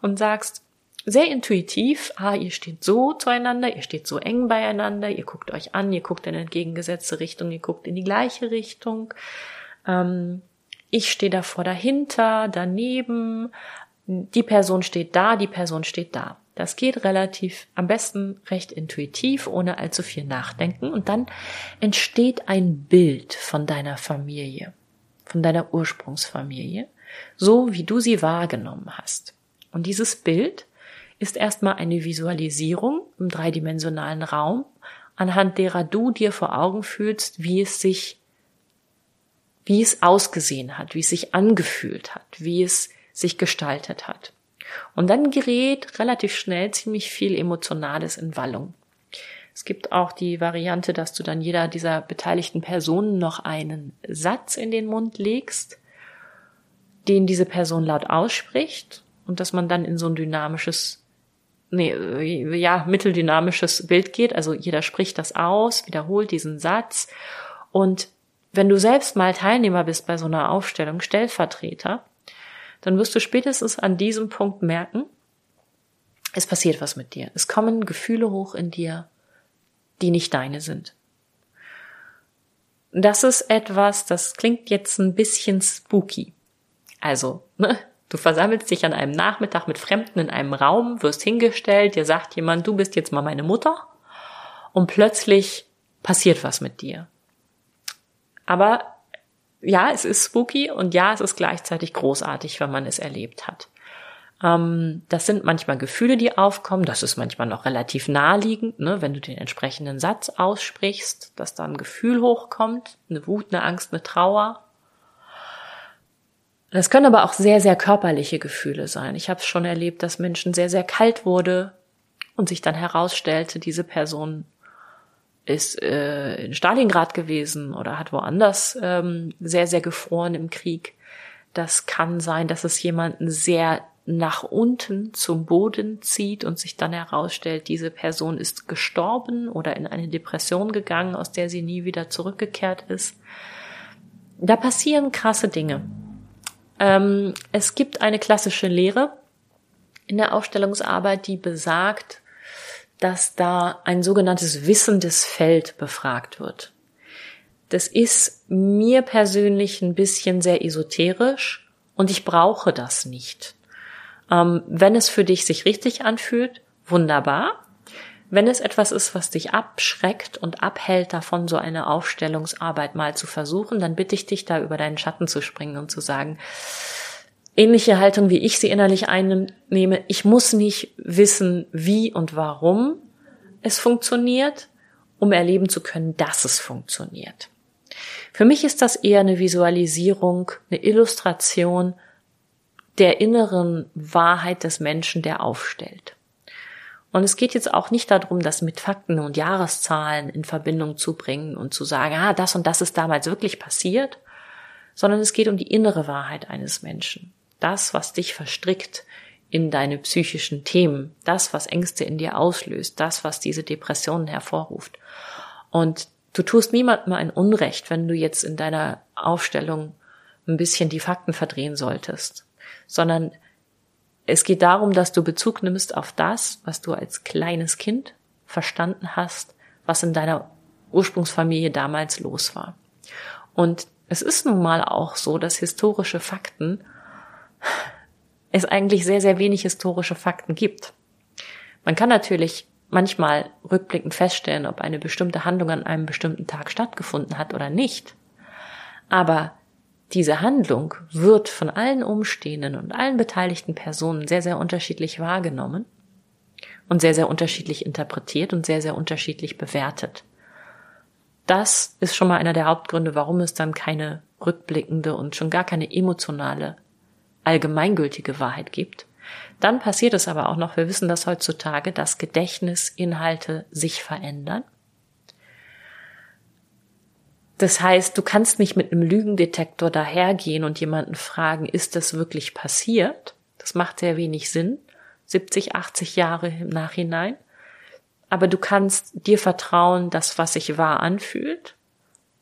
und sagst sehr intuitiv, ah, ihr steht so zueinander, ihr steht so eng beieinander, ihr guckt euch an, ihr guckt in entgegengesetzte Richtung, ihr guckt in die gleiche Richtung. Ähm, ich stehe davor dahinter, daneben, die Person steht da, die Person steht da. Das geht relativ, am besten recht intuitiv, ohne allzu viel nachdenken. Und dann entsteht ein Bild von deiner Familie, von deiner Ursprungsfamilie, so wie du sie wahrgenommen hast. Und dieses Bild ist erstmal eine Visualisierung im dreidimensionalen Raum, anhand derer du dir vor Augen fühlst, wie es sich, wie es ausgesehen hat, wie es sich angefühlt hat, wie es sich gestaltet hat. Und dann gerät relativ schnell ziemlich viel Emotionales in Wallung. Es gibt auch die Variante, dass du dann jeder dieser beteiligten Personen noch einen Satz in den Mund legst, den diese Person laut ausspricht und dass man dann in so ein dynamisches, nee, ja, mitteldynamisches Bild geht. Also jeder spricht das aus, wiederholt diesen Satz und wenn du selbst mal Teilnehmer bist bei so einer Aufstellung, Stellvertreter, dann wirst du spätestens an diesem Punkt merken, es passiert was mit dir. Es kommen Gefühle hoch in dir, die nicht deine sind. Das ist etwas, das klingt jetzt ein bisschen spooky. Also, ne, du versammelst dich an einem Nachmittag mit Fremden in einem Raum, wirst hingestellt, dir sagt jemand, du bist jetzt mal meine Mutter und plötzlich passiert was mit dir. Aber ja, es ist spooky und ja, es ist gleichzeitig großartig, wenn man es erlebt hat. Ähm, das sind manchmal Gefühle, die aufkommen. Das ist manchmal noch relativ naheliegend, ne, wenn du den entsprechenden Satz aussprichst, dass da ein Gefühl hochkommt, eine Wut, eine Angst, eine Trauer. Das können aber auch sehr, sehr körperliche Gefühle sein. Ich habe es schon erlebt, dass Menschen sehr, sehr kalt wurde und sich dann herausstellte, diese Person ist äh, in Stalingrad gewesen oder hat woanders ähm, sehr, sehr gefroren im Krieg. Das kann sein, dass es jemanden sehr nach unten zum Boden zieht und sich dann herausstellt, diese Person ist gestorben oder in eine Depression gegangen, aus der sie nie wieder zurückgekehrt ist. Da passieren krasse Dinge. Ähm, es gibt eine klassische Lehre in der Aufstellungsarbeit, die besagt, dass da ein sogenanntes wissendes Feld befragt wird. Das ist mir persönlich ein bisschen sehr esoterisch und ich brauche das nicht. Ähm, wenn es für dich sich richtig anfühlt, wunderbar. Wenn es etwas ist, was dich abschreckt und abhält davon, so eine Aufstellungsarbeit mal zu versuchen, dann bitte ich dich da über deinen Schatten zu springen und zu sagen, ähnliche Haltung, wie ich sie innerlich einnehme, ich muss nicht wissen, wie und warum es funktioniert, um erleben zu können, dass es funktioniert. Für mich ist das eher eine Visualisierung, eine Illustration der inneren Wahrheit des Menschen, der aufstellt. Und es geht jetzt auch nicht darum, das mit Fakten und Jahreszahlen in Verbindung zu bringen und zu sagen, ah, das und das ist damals wirklich passiert, sondern es geht um die innere Wahrheit eines Menschen. Das, was dich verstrickt in deine psychischen Themen, das, was Ängste in dir auslöst, das, was diese Depressionen hervorruft. Und du tust niemandem ein Unrecht, wenn du jetzt in deiner Aufstellung ein bisschen die Fakten verdrehen solltest sondern es geht darum, dass du Bezug nimmst auf das, was du als kleines Kind verstanden hast, was in deiner Ursprungsfamilie damals los war. Und es ist nun mal auch so, dass historische Fakten es eigentlich sehr, sehr wenig historische Fakten gibt. Man kann natürlich manchmal rückblickend feststellen, ob eine bestimmte Handlung an einem bestimmten Tag stattgefunden hat oder nicht. Aber diese Handlung wird von allen Umstehenden und allen beteiligten Personen sehr, sehr unterschiedlich wahrgenommen und sehr, sehr unterschiedlich interpretiert und sehr, sehr unterschiedlich bewertet. Das ist schon mal einer der Hauptgründe, warum es dann keine rückblickende und schon gar keine emotionale, allgemeingültige Wahrheit gibt. Dann passiert es aber auch noch, wir wissen das heutzutage, dass Gedächtnisinhalte sich verändern das heißt, du kannst nicht mit einem Lügendetektor dahergehen und jemanden fragen, ist das wirklich passiert? Das macht sehr wenig Sinn, 70, 80 Jahre im Nachhinein. Aber du kannst dir vertrauen, dass was sich wahr anfühlt,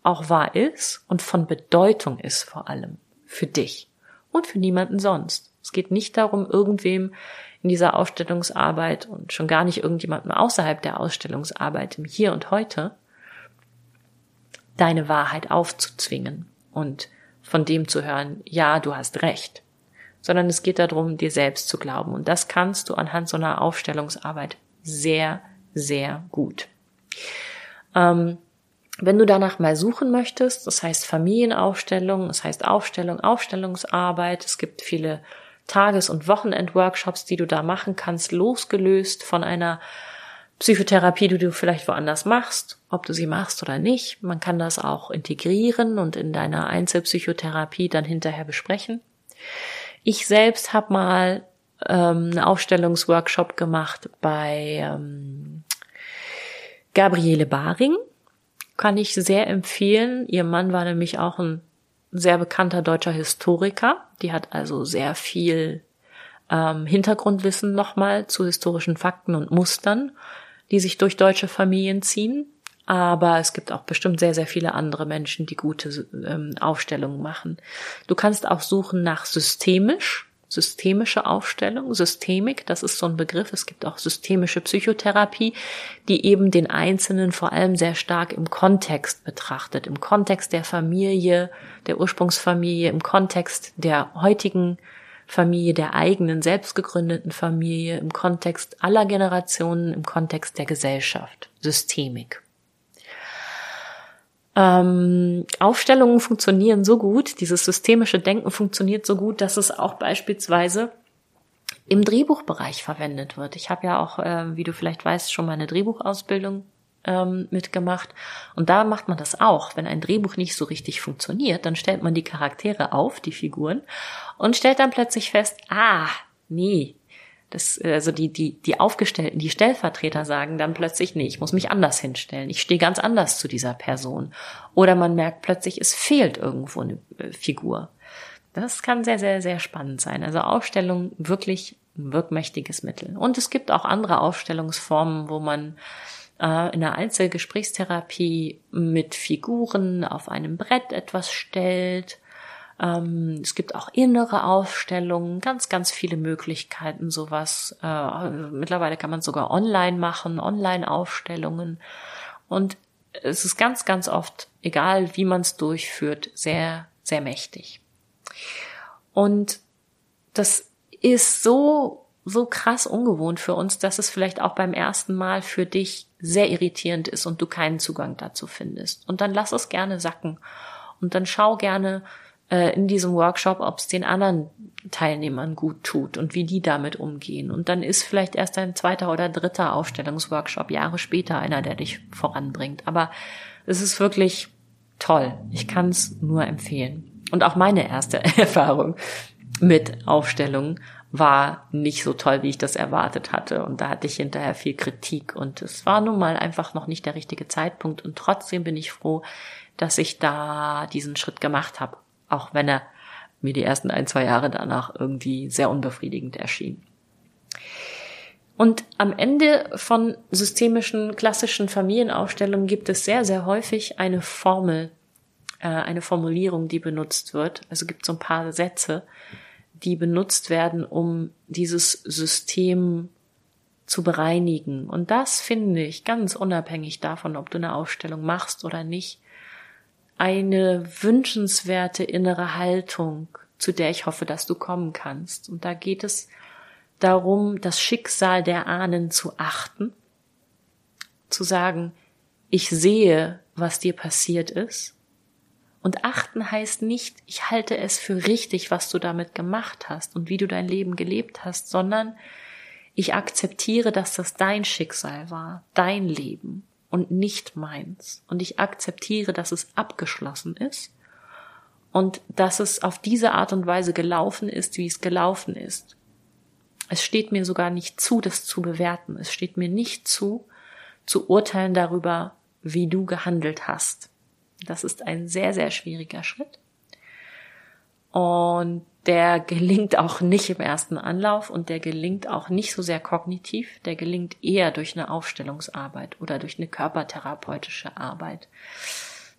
auch wahr ist und von Bedeutung ist vor allem für dich und für niemanden sonst. Es geht nicht darum, irgendwem in dieser Ausstellungsarbeit und schon gar nicht irgendjemandem außerhalb der Ausstellungsarbeit im Hier und Heute deine Wahrheit aufzuzwingen und von dem zu hören, ja, du hast recht, sondern es geht darum, dir selbst zu glauben. Und das kannst du anhand so einer Aufstellungsarbeit sehr, sehr gut. Ähm, wenn du danach mal suchen möchtest, das heißt Familienaufstellung, das heißt Aufstellung, Aufstellungsarbeit, es gibt viele Tages- und Wochenendworkshops, die du da machen kannst, losgelöst von einer Psychotherapie, die du vielleicht woanders machst, ob du sie machst oder nicht. Man kann das auch integrieren und in deiner Einzelpsychotherapie dann hinterher besprechen. Ich selbst habe mal ähm, einen Aufstellungsworkshop gemacht bei ähm, Gabriele Baring. Kann ich sehr empfehlen. Ihr Mann war nämlich auch ein sehr bekannter deutscher Historiker. Die hat also sehr viel ähm, Hintergrundwissen nochmal zu historischen Fakten und Mustern die sich durch deutsche Familien ziehen. Aber es gibt auch bestimmt sehr, sehr viele andere Menschen, die gute ähm, Aufstellungen machen. Du kannst auch suchen nach systemisch, systemische Aufstellung, Systemik, das ist so ein Begriff. Es gibt auch systemische Psychotherapie, die eben den Einzelnen vor allem sehr stark im Kontext betrachtet, im Kontext der Familie, der Ursprungsfamilie, im Kontext der heutigen Familie, der eigenen, selbst gegründeten Familie, im Kontext aller Generationen, im Kontext der Gesellschaft, Systemik. Ähm, Aufstellungen funktionieren so gut, dieses systemische Denken funktioniert so gut, dass es auch beispielsweise im Drehbuchbereich verwendet wird. Ich habe ja auch, äh, wie du vielleicht weißt, schon mal eine Drehbuchausbildung ähm, mitgemacht. Und da macht man das auch. Wenn ein Drehbuch nicht so richtig funktioniert, dann stellt man die Charaktere auf, die Figuren, und stellt dann plötzlich fest, ah, nee, das, also die, die, die Aufgestellten, die Stellvertreter sagen dann plötzlich, nee, ich muss mich anders hinstellen. Ich stehe ganz anders zu dieser Person. Oder man merkt plötzlich, es fehlt irgendwo eine äh, Figur. Das kann sehr, sehr, sehr spannend sein. Also Aufstellung wirklich ein wirkmächtiges Mittel. Und es gibt auch andere Aufstellungsformen, wo man äh, in der Einzelgesprächstherapie mit Figuren auf einem Brett etwas stellt. Ähm, es gibt auch innere Aufstellungen, ganz, ganz viele Möglichkeiten, sowas. Äh, mittlerweile kann man sogar online machen, Online-Aufstellungen. Und es ist ganz, ganz oft, egal wie man es durchführt, sehr, sehr mächtig. Und das ist so, so krass ungewohnt für uns, dass es vielleicht auch beim ersten Mal für dich sehr irritierend ist und du keinen Zugang dazu findest. Und dann lass es gerne sacken. Und dann schau gerne äh, in diesem Workshop, ob es den anderen Teilnehmern gut tut und wie die damit umgehen. Und dann ist vielleicht erst ein zweiter oder dritter Aufstellungsworkshop Jahre später einer, der dich voranbringt. Aber es ist wirklich toll. Ich kann es nur empfehlen. Und auch meine erste [laughs] Erfahrung mit Aufstellungen war nicht so toll, wie ich das erwartet hatte. Und da hatte ich hinterher viel Kritik. Und es war nun mal einfach noch nicht der richtige Zeitpunkt. Und trotzdem bin ich froh, dass ich da diesen Schritt gemacht habe. Auch wenn er mir die ersten ein, zwei Jahre danach irgendwie sehr unbefriedigend erschien. Und am Ende von systemischen, klassischen Familienaufstellungen gibt es sehr, sehr häufig eine Formel, äh, eine Formulierung, die benutzt wird. Also gibt so ein paar Sätze, die benutzt werden, um dieses System zu bereinigen. Und das finde ich ganz unabhängig davon, ob du eine Aufstellung machst oder nicht, eine wünschenswerte innere Haltung, zu der ich hoffe, dass du kommen kannst. Und da geht es darum, das Schicksal der Ahnen zu achten, zu sagen, ich sehe, was dir passiert ist und achten heißt nicht, ich halte es für richtig, was du damit gemacht hast und wie du dein Leben gelebt hast, sondern ich akzeptiere, dass das dein Schicksal war, dein Leben und nicht meins. Und ich akzeptiere, dass es abgeschlossen ist und dass es auf diese Art und Weise gelaufen ist, wie es gelaufen ist. Es steht mir sogar nicht zu, das zu bewerten. Es steht mir nicht zu, zu urteilen darüber, wie du gehandelt hast. Das ist ein sehr, sehr schwieriger Schritt. Und der gelingt auch nicht im ersten Anlauf und der gelingt auch nicht so sehr kognitiv, der gelingt eher durch eine Aufstellungsarbeit oder durch eine körpertherapeutische Arbeit.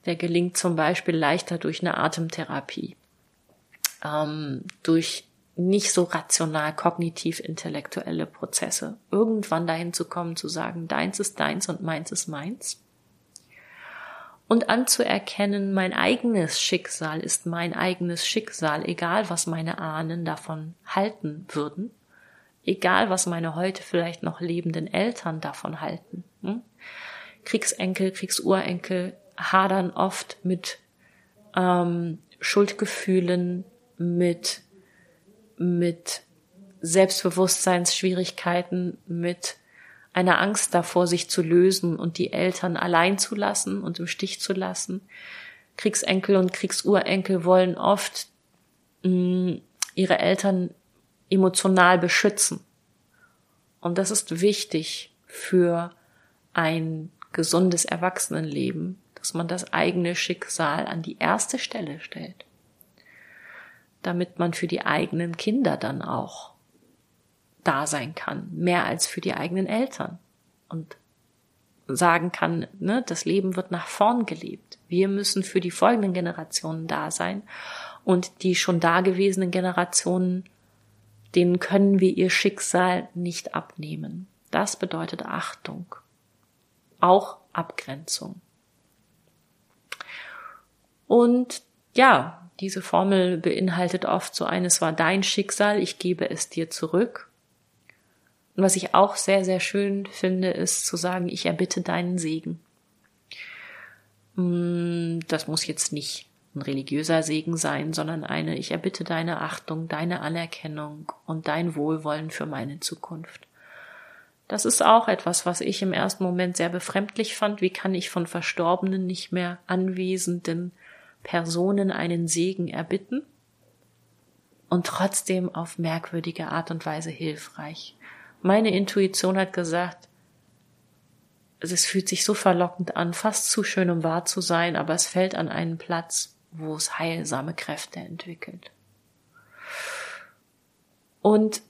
Der gelingt zum Beispiel leichter durch eine Atemtherapie, ähm, durch nicht so rational kognitiv intellektuelle Prozesse. Irgendwann dahin zu kommen, zu sagen, deins ist deins und meins ist meins und anzuerkennen, mein eigenes Schicksal ist mein eigenes Schicksal, egal was meine Ahnen davon halten würden, egal was meine heute vielleicht noch lebenden Eltern davon halten. Hm? Kriegsenkel, Kriegsurenkel hadern oft mit ähm, Schuldgefühlen, mit, mit Selbstbewusstseinsschwierigkeiten, mit einer Angst davor, sich zu lösen und die Eltern allein zu lassen und im Stich zu lassen. Kriegsenkel und Kriegsurenkel wollen oft mh, mm, ihre Eltern emotional beschützen. Und das ist wichtig für ein gesundes Erwachsenenleben, dass man das eigene Schicksal an die erste Stelle stellt, damit man für die eigenen Kinder dann auch da sein kann, mehr als für die eigenen Eltern. Und sagen kann, ne, das Leben wird nach vorn gelebt. Wir müssen für die folgenden Generationen da sein und die schon dagewesenen Generationen, denen können wir ihr Schicksal nicht abnehmen. Das bedeutet Achtung, auch Abgrenzung. Und ja, diese Formel beinhaltet oft so eines war dein Schicksal, ich gebe es dir zurück. Und was ich auch sehr, sehr schön finde, ist zu sagen, ich erbitte deinen Segen. Mm, das muss jetzt nicht ein religiöser Segen sein, sondern eine, ich erbitte deine Achtung, deine Anerkennung und dein Wohlwollen für meine Zukunft. Das ist auch etwas, was ich im ersten Moment sehr befremdlich fand. Wie kann ich von verstorbenen, nicht mehr anwesenden Personen einen Segen erbitten? Und trotzdem auf merkwürdige Art und Weise hilfreich. Meine Intuition hat gesagt, es fühlt sich so verlockend an, fast zu schön, um wahr zu sein, aber es fällt an einen Platz, wo es heilsame Kräfte entwickelt. Und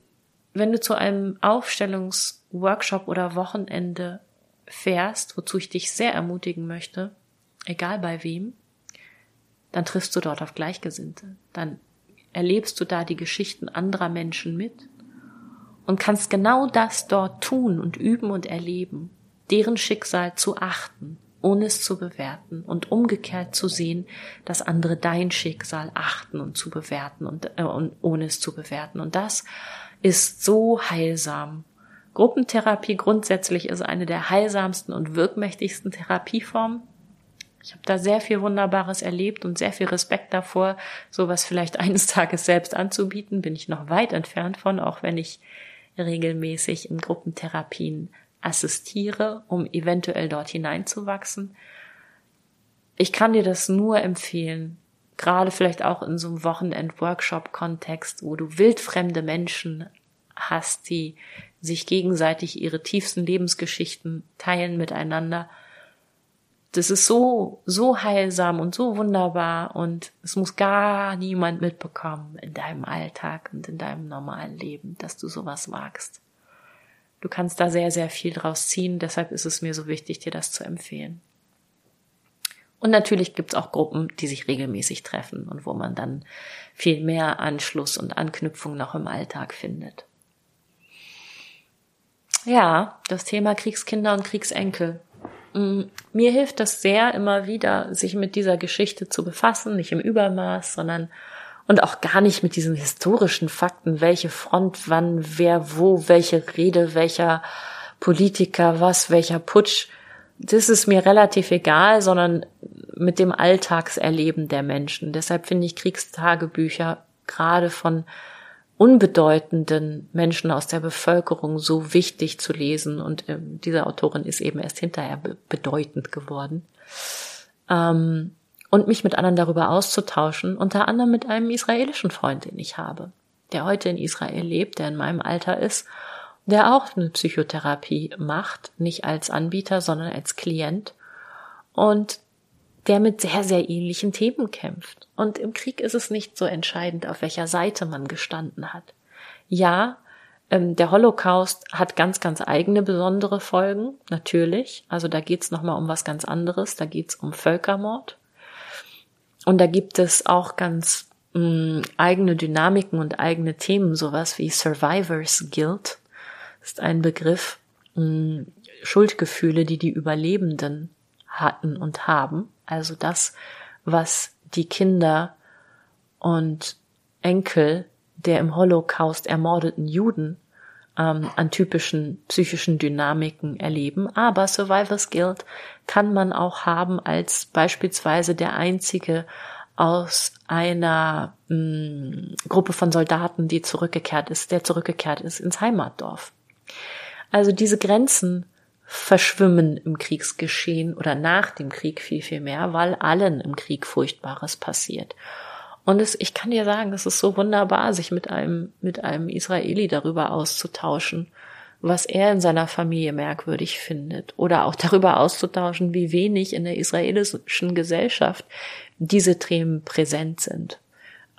wenn du zu einem Aufstellungsworkshop oder Wochenende fährst, wozu ich dich sehr ermutigen möchte, egal bei wem, dann triffst du dort auf Gleichgesinnte. Dann erlebst du da die Geschichten anderer Menschen mit und kannst genau das dort tun und üben und erleben, deren Schicksal zu achten, ohne es zu bewerten und umgekehrt zu sehen, dass andere dein Schicksal achten und zu bewerten und, äh, und ohne es zu bewerten. Und das ist so heilsam. Gruppentherapie grundsätzlich ist eine der heilsamsten und wirkmächtigsten Therapieformen. Ich habe da sehr viel Wunderbares erlebt und sehr viel Respekt davor, sowas vielleicht [laughs] eines Tages selbst anzubieten, bin ich noch weit entfernt von, auch wenn ich regelmäßig in Gruppentherapien assistiere, um eventuell dort hineinzuwachsen. Ich kann dir das nur empfehlen, gerade vielleicht auch in so einem Wochenend-Workshop-Kontext, wo du wildfremde Menschen hast, die sich gegenseitig ihre tiefsten Lebensgeschichten teilen miteinander. Das ist so, so heilsam und so wunderbar und es muss gar niemand mitbekommen in deinem Alltag und in deinem normalen Leben, dass du sowas magst. Du kannst da sehr, sehr viel draus ziehen, deshalb ist es mir so wichtig, dir das zu empfehlen. Und natürlich gibt's auch Gruppen, die sich regelmäßig treffen und wo man dann viel mehr Anschluss und Anknüpfung noch im Alltag findet. Ja, das Thema Kriegskinder und Kriegsenkel. Mm, mir hilft das sehr immer wieder, sich mit dieser Geschichte zu befassen, nicht im Übermaß, sondern und auch gar nicht mit diesen historischen Fakten, welche Front, wann, wer, wo, welche Rede, welcher Politiker, was, welcher Putsch. Das ist mir relativ egal, sondern mit dem Alltagserleben der Menschen. Deshalb finde ich Kriegstagebücher gerade von unbedeutenden Menschen aus der Bevölkerung so wichtig zu lesen. Und äh, diese Autorin ist eben erst hinterher be bedeutend geworden. Ähm, und mich mit anderen darüber auszutauschen, unter anderem mit einem israelischen Freund, den ich habe, der heute in Israel lebt, der in meinem Alter ist, der auch eine Psychotherapie macht, nicht als Anbieter, sondern als Klient und der mit sehr, sehr ähnlichen Themen kämpft. Und im Krieg ist es nicht so entscheidend, auf welcher Seite man gestanden hat. Ja, ähm, der Holocaust hat ganz, ganz eigene besondere Folgen, natürlich. Also da geht's nochmal um was ganz anderes. Da geht's um Völkermord. Und da gibt es auch ganz mh, mm, eigene Dynamiken und eigene Themen, sowas wie Survivors Guilt. Ist ein Begriff, mh, mm, Schuldgefühle, die die Überlebenden hatten und haben. Also das, was die Kinder und Enkel der im Holocaust ermordeten Juden ähm, an typischen psychischen Dynamiken erleben. Aber Survivors Guild kann man auch haben als beispielsweise der einzige aus einer mh, mm, Gruppe von Soldaten, die zurückgekehrt ist, der zurückgekehrt ist ins Heimatdorf. Also diese Grenzen verschwimmen im Kriegsgeschehen oder nach dem Krieg viel, viel mehr, weil allen im Krieg Furchtbares passiert. Und es, ich kann dir sagen, es ist so wunderbar, sich mit einem, mit einem Israeli darüber auszutauschen, was er in seiner Familie merkwürdig findet. Oder auch darüber auszutauschen, wie wenig in der israelischen Gesellschaft diese Themen präsent sind.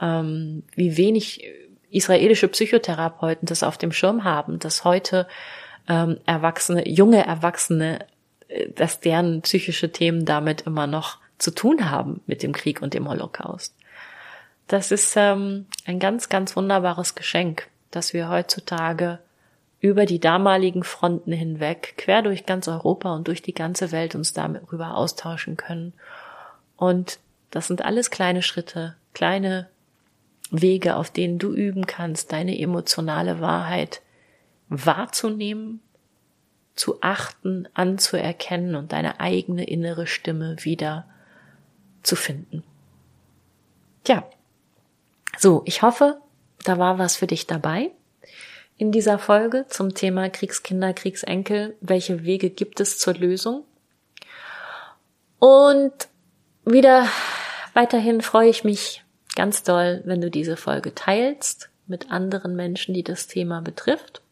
Ähm, wie wenig israelische Psychotherapeuten das auf dem Schirm haben, dass heute ähm, Erwachsene, junge Erwachsene, äh, dass deren psychische Themen damit immer noch zu tun haben mit dem Krieg und dem Holocaust. Das ist ähm, ein ganz, ganz wunderbares Geschenk, dass wir heutzutage über die damaligen Fronten hinweg, quer durch ganz Europa und durch die ganze Welt uns darüber austauschen können. Und das sind alles kleine Schritte, kleine Wege, auf denen du üben kannst, deine emotionale Wahrheit wahrzunehmen, zu achten, anzuerkennen und deine eigene innere Stimme wieder zu finden. Tja, so, ich hoffe, da war was für dich dabei in dieser Folge zum Thema Kriegskinder, Kriegsenkel. Welche Wege gibt es zur Lösung? Und wieder weiterhin freue ich mich ganz doll, wenn du diese Folge teilst mit anderen Menschen, die das Thema betrifft,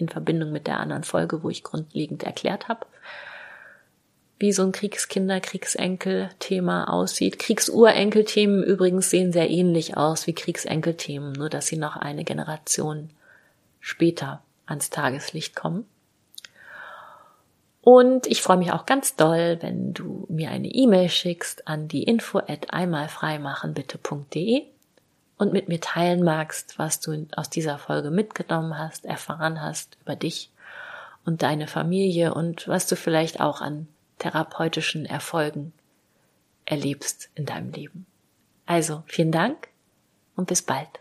in Verbindung mit der anderen Folge, wo ich grundlegend erklärt habe, wie so ein Kriegskinder, Kriegsenkel-Thema aussieht. Kriegsurenkel-Themen übrigens sehen sehr ähnlich aus wie Kriegsenkel-Themen, nur dass sie noch eine Generation später ans Tageslicht kommen. Und ich freue mich auch ganz doll, wenn du mir eine E-Mail schickst an die info at einmalfreimachenbitte.de und mit mir teilen magst, was du aus dieser Folge mitgenommen hast, erfahren hast über dich und deine Familie und was du vielleicht auch an therapeutischen Erfolgen erlebst in deinem Leben. Also vielen Dank und bis bald.